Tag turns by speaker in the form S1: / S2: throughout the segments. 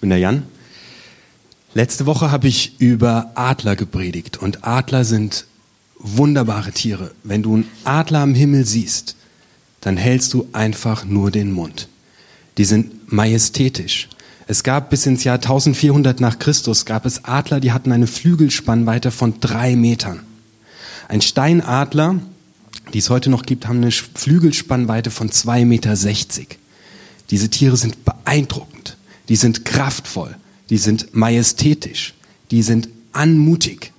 S1: Ich bin der Jan. Letzte Woche habe ich über Adler gepredigt und Adler sind wunderbare Tiere. Wenn du einen Adler am Himmel siehst, dann hältst du einfach nur den Mund. Die sind majestätisch. Es gab bis ins Jahr 1400 nach Christus gab es Adler, die hatten eine Flügelspannweite von drei Metern. Ein Steinadler, die es heute noch gibt, haben eine Flügelspannweite von zwei Meter. sechzig. Diese Tiere sind beeindruckend, die sind kraftvoll, die sind majestätisch, die sind anmutig,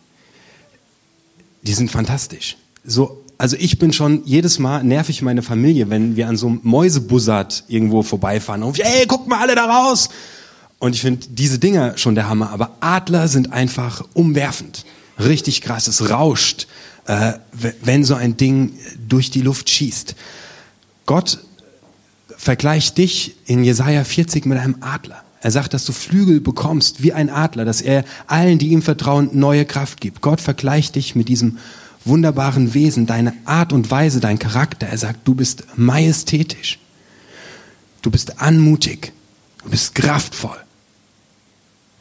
S1: die sind fantastisch. So, also ich bin schon jedes Mal nervig meine Familie, wenn wir an so einem Mäusebussard irgendwo vorbeifahren und ey, guck mal alle da raus. Und ich finde diese Dinger schon der Hammer, aber Adler sind einfach umwerfend. Richtig krass, es rauscht, äh, wenn so ein Ding durch die Luft schießt. Gott vergleicht dich in Jesaja 40 mit einem Adler. Er sagt, dass du Flügel bekommst wie ein Adler, dass er allen, die ihm vertrauen, neue Kraft gibt. Gott vergleicht dich mit diesem wunderbaren Wesen, deine Art und Weise, dein Charakter. Er sagt, du bist majestätisch. Du bist anmutig. Du bist kraftvoll.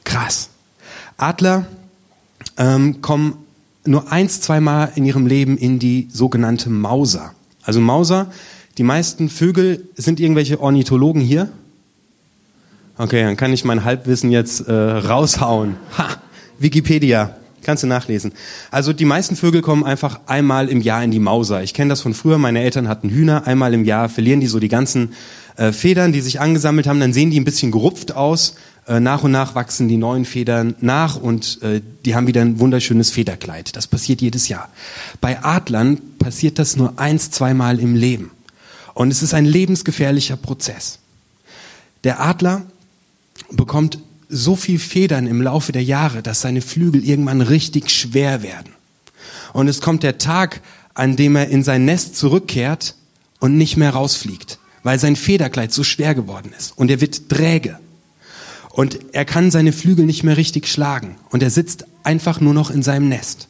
S1: Krass. Adler ähm, kommen nur eins, zweimal in ihrem Leben in die sogenannte Mauser. Also Mauser die meisten Vögel sind irgendwelche Ornithologen hier. Okay, dann kann ich mein Halbwissen jetzt äh, raushauen. Ha, Wikipedia. Kannst du nachlesen. Also die meisten Vögel kommen einfach einmal im Jahr in die Mauser. Ich kenne das von früher. Meine Eltern hatten Hühner. Einmal im Jahr verlieren die so die ganzen äh, Federn, die sich angesammelt haben. Dann sehen die ein bisschen gerupft aus. Äh, nach und nach wachsen die neuen Federn nach und äh, die haben wieder ein wunderschönes Federkleid. Das passiert jedes Jahr. Bei Adlern passiert das nur eins, zweimal im Leben. Und es ist ein lebensgefährlicher Prozess. Der Adler bekommt so viel Federn im Laufe der Jahre, dass seine Flügel irgendwann richtig schwer werden. Und es kommt der Tag, an dem er in sein Nest zurückkehrt und nicht mehr rausfliegt, weil sein Federkleid so schwer geworden ist. Und er wird träge. Und er kann seine Flügel nicht mehr richtig schlagen. Und er sitzt einfach nur noch in seinem Nest.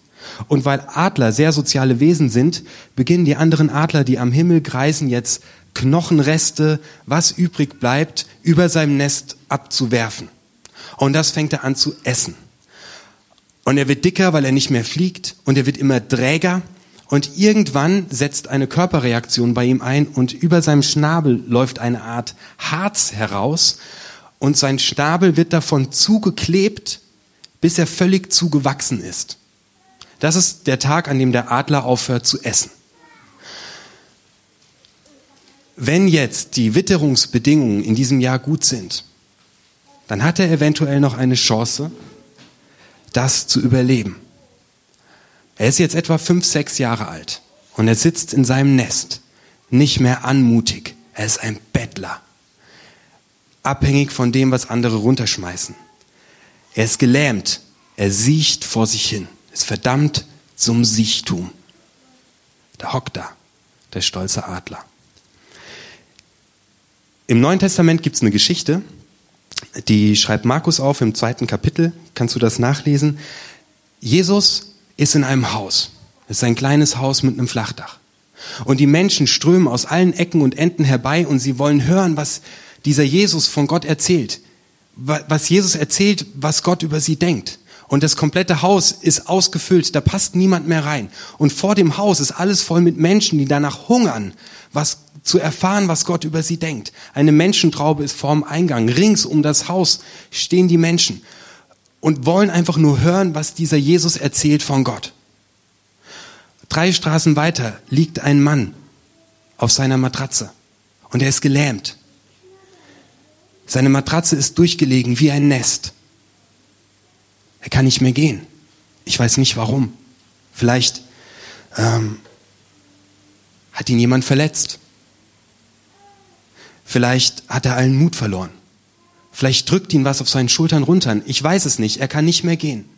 S1: Und weil Adler sehr soziale Wesen sind, beginnen die anderen Adler, die am Himmel kreisen, jetzt Knochenreste, was übrig bleibt, über seinem Nest abzuwerfen. Und das fängt er an zu essen. Und er wird dicker, weil er nicht mehr fliegt, und er wird immer träger. Und irgendwann setzt eine Körperreaktion bei ihm ein und über seinem Schnabel läuft eine Art Harz heraus und sein Schnabel wird davon zugeklebt, bis er völlig zugewachsen ist. Das ist der Tag, an dem der Adler aufhört zu essen. Wenn jetzt die Witterungsbedingungen in diesem Jahr gut sind, dann hat er eventuell noch eine Chance, das zu überleben. Er ist jetzt etwa fünf, sechs Jahre alt und er sitzt in seinem Nest, nicht mehr anmutig. Er ist ein Bettler, abhängig von dem, was andere runterschmeißen. Er ist gelähmt, er siecht vor sich hin ist verdammt zum Sichtum. Da hockt da, der stolze Adler. Im Neuen Testament gibt es eine Geschichte, die schreibt Markus auf im zweiten Kapitel. Kannst du das nachlesen? Jesus ist in einem Haus. Es ist ein kleines Haus mit einem Flachdach. Und die Menschen strömen aus allen Ecken und Enden herbei und sie wollen hören, was dieser Jesus von Gott erzählt. Was Jesus erzählt, was Gott über sie denkt. Und das komplette Haus ist ausgefüllt, da passt niemand mehr rein. Und vor dem Haus ist alles voll mit Menschen, die danach hungern, was zu erfahren, was Gott über sie denkt. Eine Menschentraube ist vorm Eingang. Rings um das Haus stehen die Menschen und wollen einfach nur hören, was dieser Jesus erzählt von Gott. Drei Straßen weiter liegt ein Mann auf seiner Matratze und er ist gelähmt. Seine Matratze ist durchgelegen wie ein Nest. Er kann nicht mehr gehen. Ich weiß nicht warum. Vielleicht ähm, hat ihn jemand verletzt. Vielleicht hat er allen Mut verloren. Vielleicht drückt ihn was auf seinen Schultern runter. Ich weiß es nicht. Er kann nicht mehr gehen.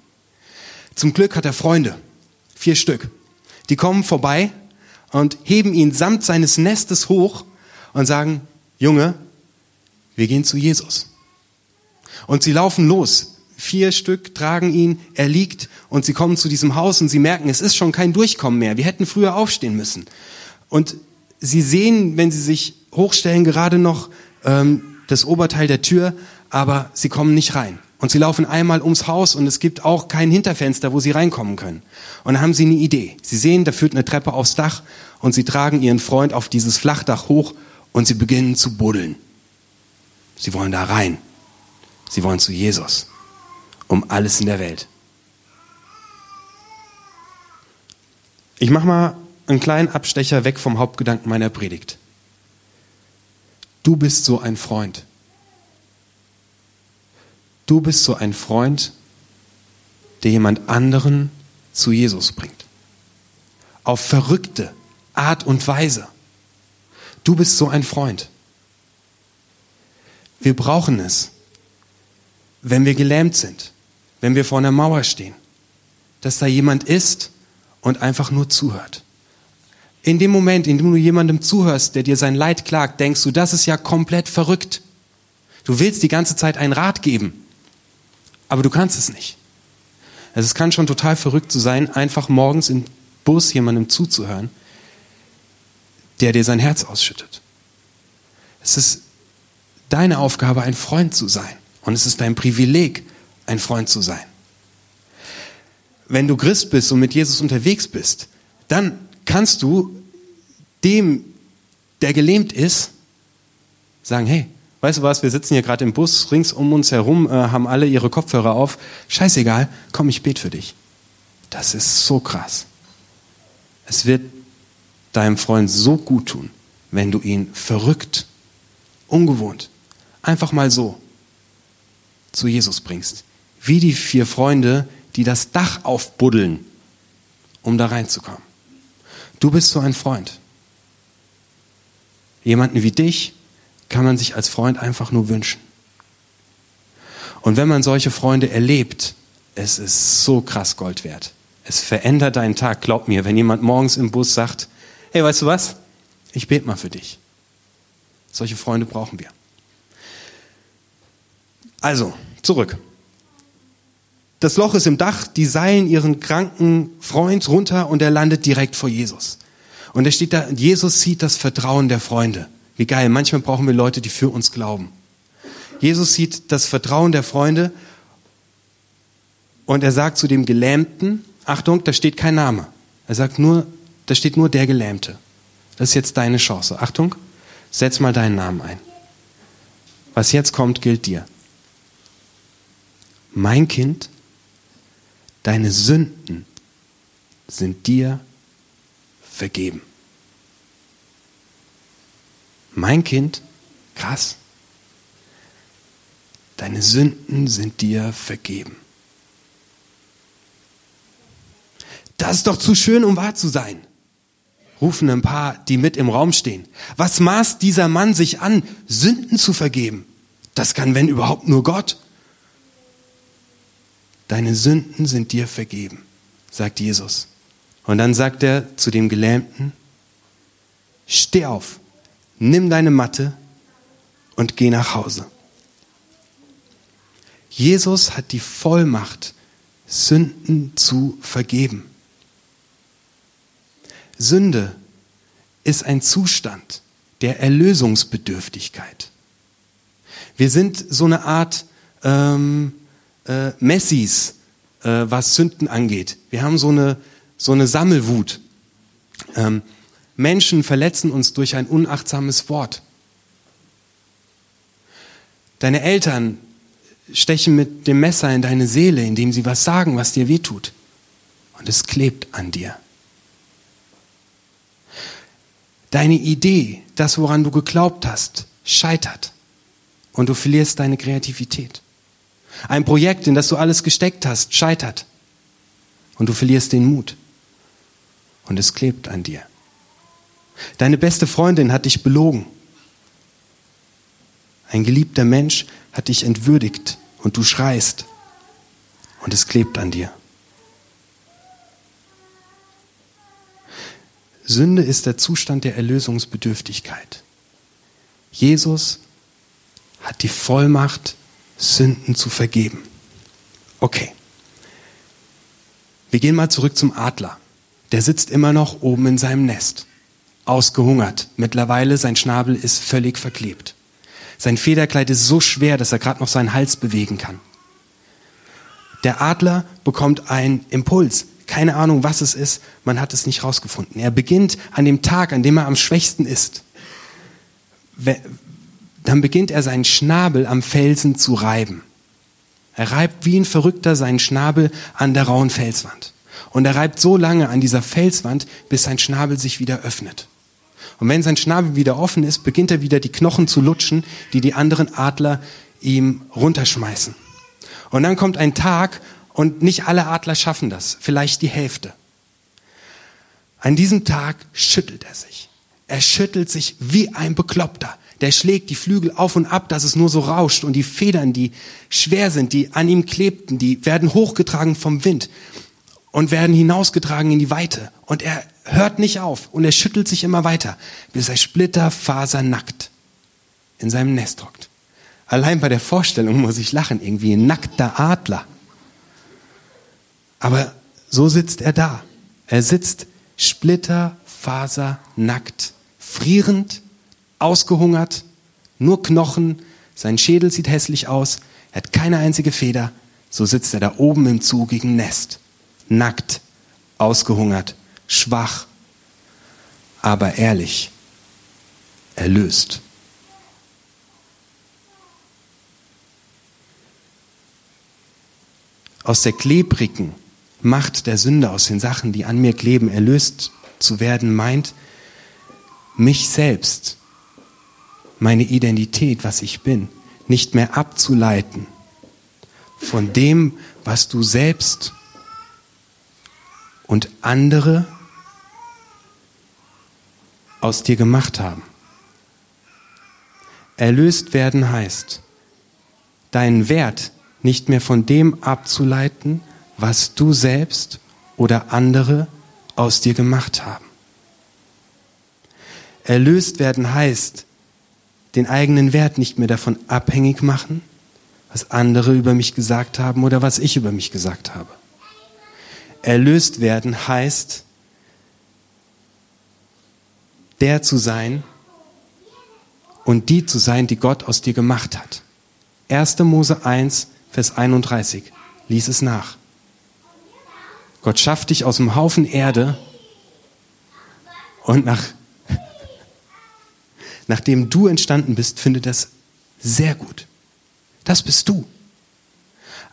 S1: Zum Glück hat er Freunde. Vier Stück. Die kommen vorbei und heben ihn samt seines Nestes hoch und sagen, Junge, wir gehen zu Jesus. Und sie laufen los. Vier Stück tragen ihn, er liegt und sie kommen zu diesem Haus und sie merken, es ist schon kein Durchkommen mehr. Wir hätten früher aufstehen müssen. Und sie sehen, wenn sie sich hochstellen, gerade noch ähm, das Oberteil der Tür, aber sie kommen nicht rein. Und sie laufen einmal ums Haus und es gibt auch kein Hinterfenster, wo sie reinkommen können. Und dann haben sie eine Idee. Sie sehen, da führt eine Treppe aufs Dach und sie tragen ihren Freund auf dieses Flachdach hoch und sie beginnen zu buddeln. Sie wollen da rein. Sie wollen zu Jesus. Um alles in der Welt. Ich mache mal einen kleinen Abstecher weg vom Hauptgedanken meiner Predigt. Du bist so ein Freund. Du bist so ein Freund, der jemand anderen zu Jesus bringt. Auf verrückte Art und Weise. Du bist so ein Freund. Wir brauchen es, wenn wir gelähmt sind, wenn wir vor einer Mauer stehen, dass da jemand ist und einfach nur zuhört. In dem Moment, in dem du jemandem zuhörst, der dir sein Leid klagt, denkst du, das ist ja komplett verrückt. Du willst die ganze Zeit einen Rat geben, aber du kannst es nicht. Also es kann schon total verrückt zu sein, einfach morgens im Bus jemandem zuzuhören, der dir sein Herz ausschüttet. Es ist deine Aufgabe, ein Freund zu sein. Und es ist dein Privileg, ein Freund zu sein. Wenn du Christ bist und mit Jesus unterwegs bist, dann kannst du dem, der gelähmt ist, sagen, hey, weißt du was, wir sitzen hier gerade im Bus, rings um uns herum äh, haben alle ihre Kopfhörer auf, scheißegal, komm, ich bete für dich. Das ist so krass. Es wird deinem Freund so gut tun, wenn du ihn verrückt, ungewohnt, einfach mal so zu Jesus bringst. Wie die vier Freunde, die das Dach aufbuddeln, um da reinzukommen. Du bist so ein Freund. Jemanden wie dich kann man sich als Freund einfach nur wünschen. Und wenn man solche Freunde erlebt, es ist so krass Gold wert. Es verändert deinen Tag, glaub mir, wenn jemand morgens im Bus sagt, hey, weißt du was? Ich bete mal für dich. Solche Freunde brauchen wir. Also, zurück. Das Loch ist im Dach, die seilen ihren kranken Freund runter und er landet direkt vor Jesus. Und er steht da, Jesus sieht das Vertrauen der Freunde. Wie geil, manchmal brauchen wir Leute, die für uns glauben. Jesus sieht das Vertrauen der Freunde und er sagt zu dem Gelähmten, Achtung, da steht kein Name. Er sagt nur, da steht nur der Gelähmte. Das ist jetzt deine Chance. Achtung, setz mal deinen Namen ein. Was jetzt kommt, gilt dir. Mein Kind, deine Sünden sind dir vergeben. Mein Kind, krass, deine Sünden sind dir vergeben. Das ist doch zu schön, um wahr zu sein rufen ein paar, die mit im Raum stehen. Was maßt dieser Mann sich an, Sünden zu vergeben? Das kann, wenn überhaupt, nur Gott. Deine Sünden sind dir vergeben, sagt Jesus. Und dann sagt er zu dem Gelähmten, steh auf, nimm deine Matte und geh nach Hause. Jesus hat die Vollmacht, Sünden zu vergeben. Sünde ist ein Zustand der Erlösungsbedürftigkeit. Wir sind so eine Art ähm, äh, Messis, äh, was Sünden angeht. Wir haben so eine, so eine Sammelwut. Ähm, Menschen verletzen uns durch ein unachtsames Wort. Deine Eltern stechen mit dem Messer in deine Seele, indem sie was sagen, was dir wehtut. Und es klebt an dir. Deine Idee, das, woran du geglaubt hast, scheitert und du verlierst deine Kreativität. Ein Projekt, in das du alles gesteckt hast, scheitert und du verlierst den Mut und es klebt an dir. Deine beste Freundin hat dich belogen. Ein geliebter Mensch hat dich entwürdigt und du schreist und es klebt an dir. Sünde ist der Zustand der Erlösungsbedürftigkeit. Jesus hat die Vollmacht, Sünden zu vergeben. Okay. Wir gehen mal zurück zum Adler. Der sitzt immer noch oben in seinem Nest. Ausgehungert. Mittlerweile sein Schnabel ist völlig verklebt. Sein Federkleid ist so schwer, dass er gerade noch seinen Hals bewegen kann. Der Adler bekommt einen Impuls. Keine Ahnung, was es ist. Man hat es nicht rausgefunden. Er beginnt an dem Tag, an dem er am schwächsten ist. Dann beginnt er seinen Schnabel am Felsen zu reiben. Er reibt wie ein Verrückter seinen Schnabel an der rauen Felswand. Und er reibt so lange an dieser Felswand, bis sein Schnabel sich wieder öffnet. Und wenn sein Schnabel wieder offen ist, beginnt er wieder die Knochen zu lutschen, die die anderen Adler ihm runterschmeißen. Und dann kommt ein Tag und nicht alle Adler schaffen das, vielleicht die Hälfte. An diesem Tag schüttelt er sich. Er schüttelt sich wie ein Bekloppter. Der schlägt die Flügel auf und ab, dass es nur so rauscht und die Federn, die schwer sind, die an ihm klebten, die werden hochgetragen vom Wind und werden hinausgetragen in die Weite. Und er hört nicht auf und er schüttelt sich immer weiter, bis er splitterfasernackt in seinem Nest hockt. Allein bei der Vorstellung muss ich lachen, irgendwie ein nackter Adler. Aber so sitzt er da. Er sitzt splitterfasernackt, frierend, ausgehungert, nur Knochen, sein Schädel sieht hässlich aus, er hat keine einzige Feder, so sitzt er da oben im zugigen Nest, nackt, ausgehungert, schwach, aber ehrlich, erlöst. aus der klebrigen Macht der Sünde, aus den Sachen, die an mir kleben, erlöst zu werden, meint, mich selbst, meine Identität, was ich bin, nicht mehr abzuleiten von dem, was du selbst und andere aus dir gemacht haben. Erlöst werden heißt, deinen Wert nicht mehr von dem abzuleiten, was du selbst oder andere aus dir gemacht haben. Erlöst werden heißt, den eigenen Wert nicht mehr davon abhängig machen, was andere über mich gesagt haben oder was ich über mich gesagt habe. Erlöst werden heißt, der zu sein und die zu sein, die Gott aus dir gemacht hat. 1. Mose 1, Vers 31. Lies es nach. Gott schafft dich aus dem Haufen Erde und nach, nachdem du entstanden bist, findet das sehr gut. Das bist du.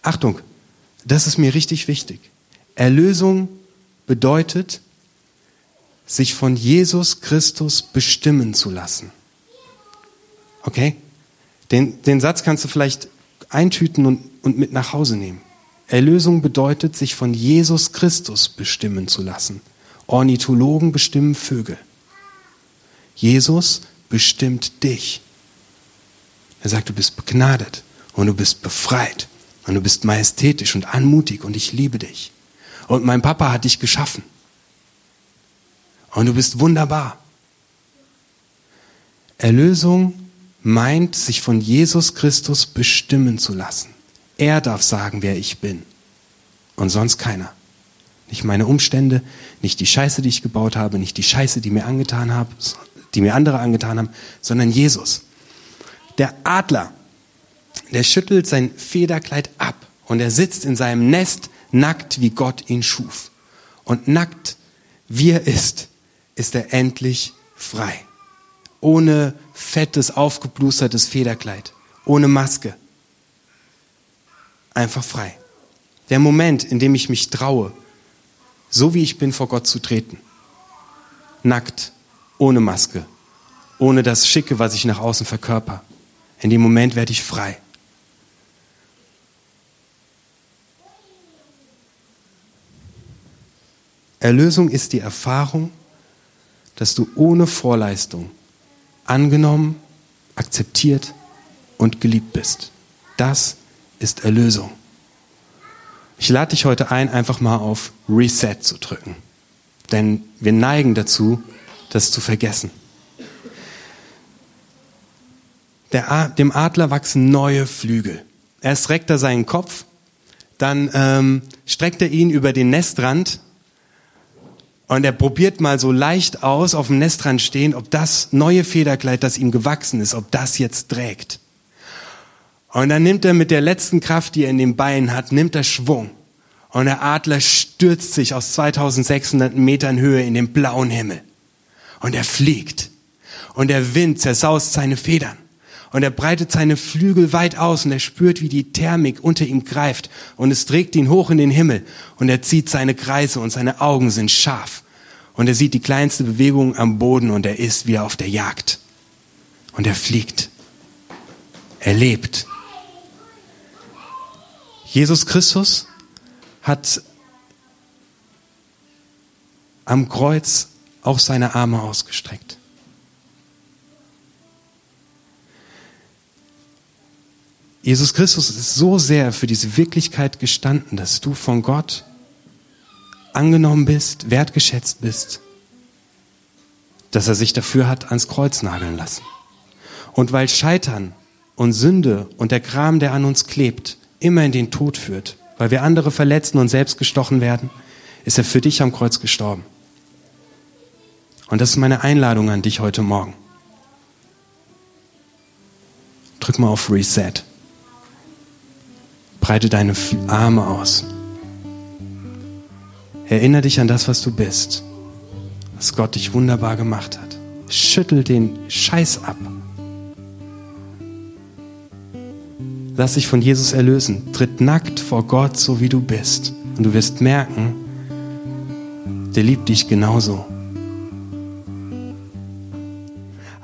S1: Achtung, das ist mir richtig wichtig. Erlösung bedeutet, sich von Jesus Christus bestimmen zu lassen. Okay? Den, den Satz kannst du vielleicht eintüten und, und mit nach Hause nehmen. Erlösung bedeutet, sich von Jesus Christus bestimmen zu lassen. Ornithologen bestimmen Vögel. Jesus bestimmt dich. Er sagt, du bist begnadet und du bist befreit und du bist majestätisch und anmutig und ich liebe dich. Und mein Papa hat dich geschaffen. Und du bist wunderbar. Erlösung meint, sich von Jesus Christus bestimmen zu lassen. Er darf sagen, wer ich bin. Und sonst keiner. Nicht meine Umstände, nicht die Scheiße, die ich gebaut habe, nicht die Scheiße, die mir angetan habe, die mir andere angetan haben, sondern Jesus. Der Adler, der schüttelt sein Federkleid ab und er sitzt in seinem Nest nackt, wie Gott ihn schuf. Und nackt, wie er ist, ist er endlich frei ohne fettes, aufgeblustertes Federkleid, ohne Maske. Einfach frei. Der Moment, in dem ich mich traue, so wie ich bin, vor Gott zu treten. Nackt, ohne Maske, ohne das Schicke, was ich nach außen verkörper. In dem Moment werde ich frei. Erlösung ist die Erfahrung, dass du ohne Vorleistung angenommen, akzeptiert und geliebt bist. Das ist Erlösung. Ich lade dich heute ein, einfach mal auf Reset zu drücken. Denn wir neigen dazu, das zu vergessen. Der, dem Adler wachsen neue Flügel. Erst reckt er seinen Kopf, dann ähm, streckt er ihn über den Nestrand Und er probiert mal so leicht aus, auf dem Nestrand stehen, ob das neue Federkleid, das ihm gewachsen ist, ob das jetzt trägt. Und dann nimmt er mit der letzten Kraft, die er in den Beinen hat, nimmt er Schwung. Und der Adler stürzt sich aus 2600 Metern Höhe in den blauen Himmel. Und er fliegt. Und der Wind zersaust seine Federn. Und er breitet seine Flügel weit aus und er spürt, wie die Thermik unter ihm greift und es trägt ihn hoch in den Himmel und er zieht seine Kreise und seine Augen sind scharf und er sieht die kleinste Bewegung am Boden und er ist wie auf der Jagd und er fliegt. Er lebt. Jesus Christus hat am Kreuz auch seine Arme ausgestreckt. Jesus Christus ist so sehr für diese Wirklichkeit gestanden, dass du von Gott angenommen bist, wertgeschätzt bist, dass er sich dafür hat ans Kreuz nageln lassen. Und weil Scheitern und Sünde und der Kram, der an uns klebt, immer in den Tod führt, weil wir andere verletzen und selbst gestochen werden, ist er für dich am Kreuz gestorben. Und das ist meine Einladung an dich heute Morgen. Drück mal auf Reset. Breite deine Arme aus. Erinnere dich an das, was du bist, was Gott dich wunderbar gemacht hat. Schüttel den Scheiß ab. Lass dich von Jesus erlösen. Tritt nackt vor Gott, so wie du bist. Und du wirst merken, der liebt dich genauso.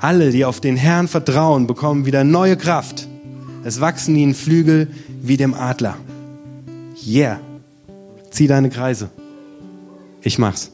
S1: Alle, die auf den Herrn vertrauen, bekommen wieder neue Kraft. Es wachsen ihnen Flügel wie dem Adler. Yeah. Zieh deine Kreise. Ich mach's.